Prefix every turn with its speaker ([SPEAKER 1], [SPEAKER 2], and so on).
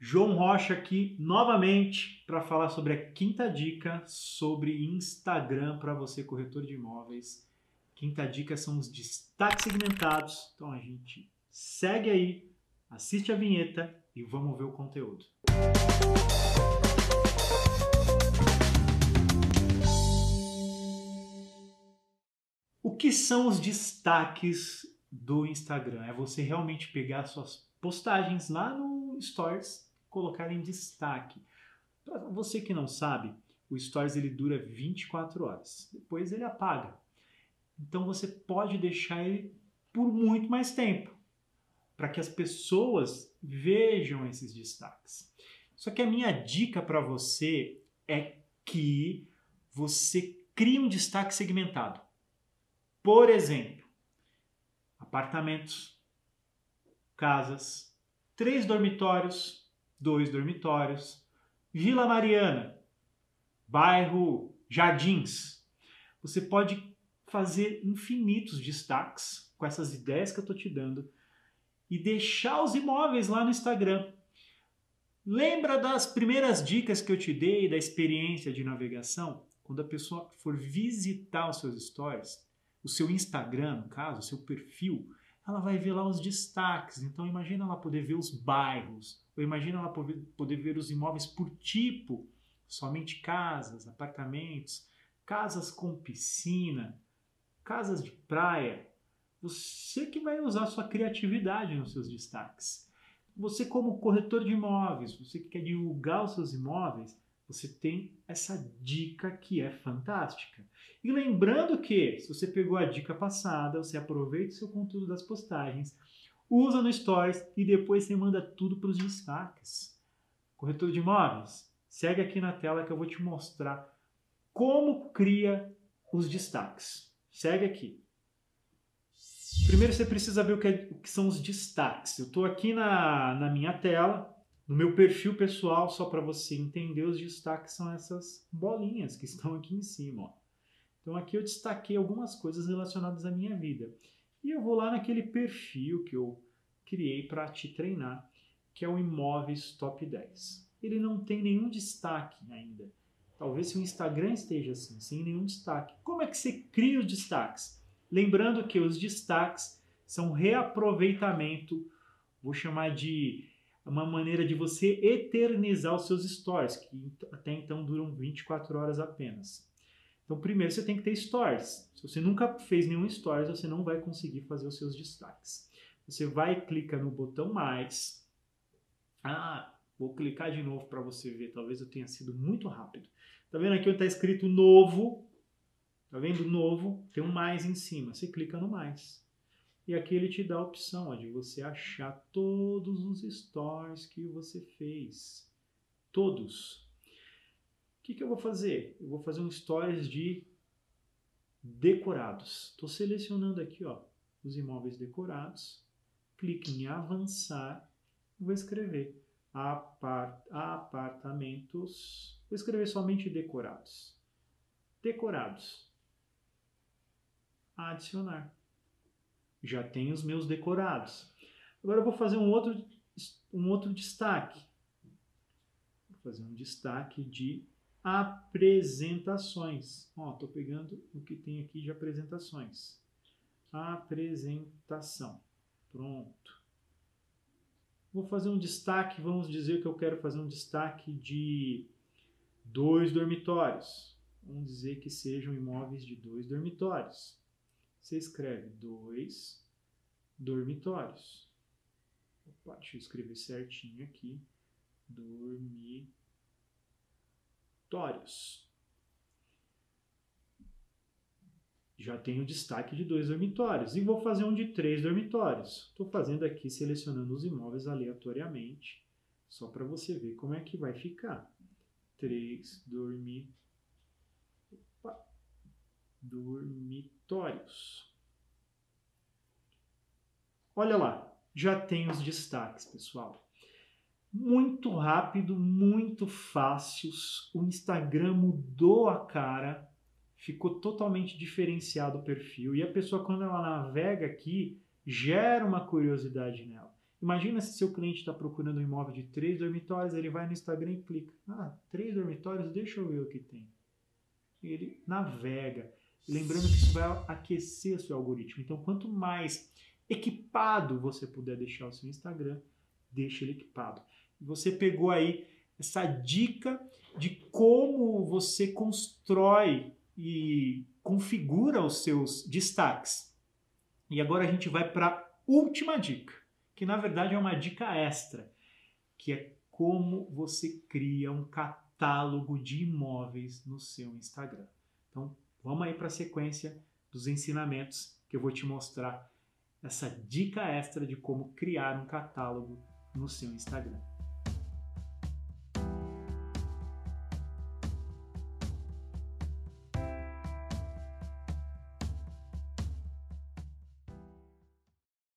[SPEAKER 1] João Rocha aqui novamente para falar sobre a quinta dica sobre Instagram para você corretor de imóveis. Quinta dica são os destaques segmentados. Então a gente segue aí, assiste a vinheta e vamos ver o conteúdo. O que são os destaques do Instagram? É você realmente pegar suas postagens lá no Stories colocar em destaque. Para você que não sabe, o Stories ele dura 24 horas. Depois ele apaga. Então você pode deixar ele por muito mais tempo, para que as pessoas vejam esses destaques. Só que a minha dica para você é que você crie um destaque segmentado. Por exemplo, apartamentos, casas, três dormitórios, dois dormitórios. Vila Mariana, bairro Jardins. Você pode fazer infinitos destaques com essas ideias que eu estou te dando e deixar os imóveis lá no Instagram. Lembra das primeiras dicas que eu te dei da experiência de navegação? Quando a pessoa for visitar os seus stories, o seu Instagram, no caso, o seu perfil, ela vai ver lá os destaques. Então imagina ela poder ver os bairros, ou imagina ela poder, ver os imóveis por tipo, somente casas, apartamentos, casas com piscina, casas de praia. Você que vai usar sua criatividade nos seus destaques. Você como corretor de imóveis, você que quer divulgar os seus imóveis, você tem essa dica que é fantástica. E lembrando que, se você pegou a dica passada, você aproveita o seu conteúdo das postagens, usa no Stories e depois você manda tudo para os destaques. Corretor de imóveis, segue aqui na tela que eu vou te mostrar como cria os destaques. Segue aqui. Primeiro você precisa ver o que, é, o que são os destaques. Eu estou aqui na, na minha tela, no meu perfil pessoal, só para você entender, os destaques são essas bolinhas que estão aqui em cima. Ó. Então aqui eu destaquei algumas coisas relacionadas à minha vida. E eu vou lá naquele perfil que eu criei para te treinar, que é o Imóveis Top 10. Ele não tem nenhum destaque ainda. Talvez se o Instagram esteja assim, sem nenhum destaque. Como é que você cria os destaques? Lembrando que os destaques são reaproveitamento, vou chamar de uma maneira de você eternizar os seus stories, que até então duram 24 horas apenas. Então, primeiro você tem que ter stories. Se você nunca fez nenhum stories, você não vai conseguir fazer os seus destaques. Você vai clica no botão mais. Ah, vou clicar de novo para você ver. Talvez eu tenha sido muito rápido. Tá vendo aqui onde está escrito novo? Tá vendo novo? Tem um mais em cima. Você clica no mais. E aqui ele te dá a opção ó, de você achar todos os stories que você fez. Todos. O que, que eu vou fazer? Eu vou fazer um stories de decorados. Estou selecionando aqui ó, os imóveis decorados. Clique em avançar. Vou escrever apart apartamentos. Vou escrever somente decorados. Decorados. Adicionar já tenho os meus decorados. Agora eu vou fazer um outro, um outro destaque. Vou fazer um destaque de apresentações. Ó, estou pegando o que tem aqui de apresentações. Apresentação. Pronto. Vou fazer um destaque, vamos dizer que eu quero fazer um destaque de dois dormitórios. Vamos dizer que sejam imóveis de dois dormitórios você escreve dois dormitórios. Opa, deixa eu escrever certinho aqui. Dormitórios. Já tenho destaque de dois dormitórios. E vou fazer um de três dormitórios. Estou fazendo aqui, selecionando os imóveis aleatoriamente, só para você ver como é que vai ficar. Três dormitórios dormitórios. Olha lá, já tem os destaques, pessoal. Muito rápido, muito fácil. O Instagram mudou a cara, ficou totalmente diferenciado o perfil. E a pessoa, quando ela navega aqui, gera uma curiosidade nela. Imagina se seu cliente está procurando um imóvel de três dormitórios, ele vai no Instagram e clica. Ah, três dormitórios, deixa eu ver o que tem. Ele navega. Lembrando que isso vai aquecer o seu algoritmo. Então, quanto mais equipado você puder deixar o seu Instagram, deixe ele equipado. Você pegou aí essa dica de como você constrói e configura os seus destaques. E agora a gente vai para a última dica, que na verdade é uma dica extra, que é como você cria um catálogo de imóveis no seu Instagram. Então, vamos aí para a sequência dos ensinamentos que eu vou te mostrar essa dica extra de como criar um catálogo no seu Instagram.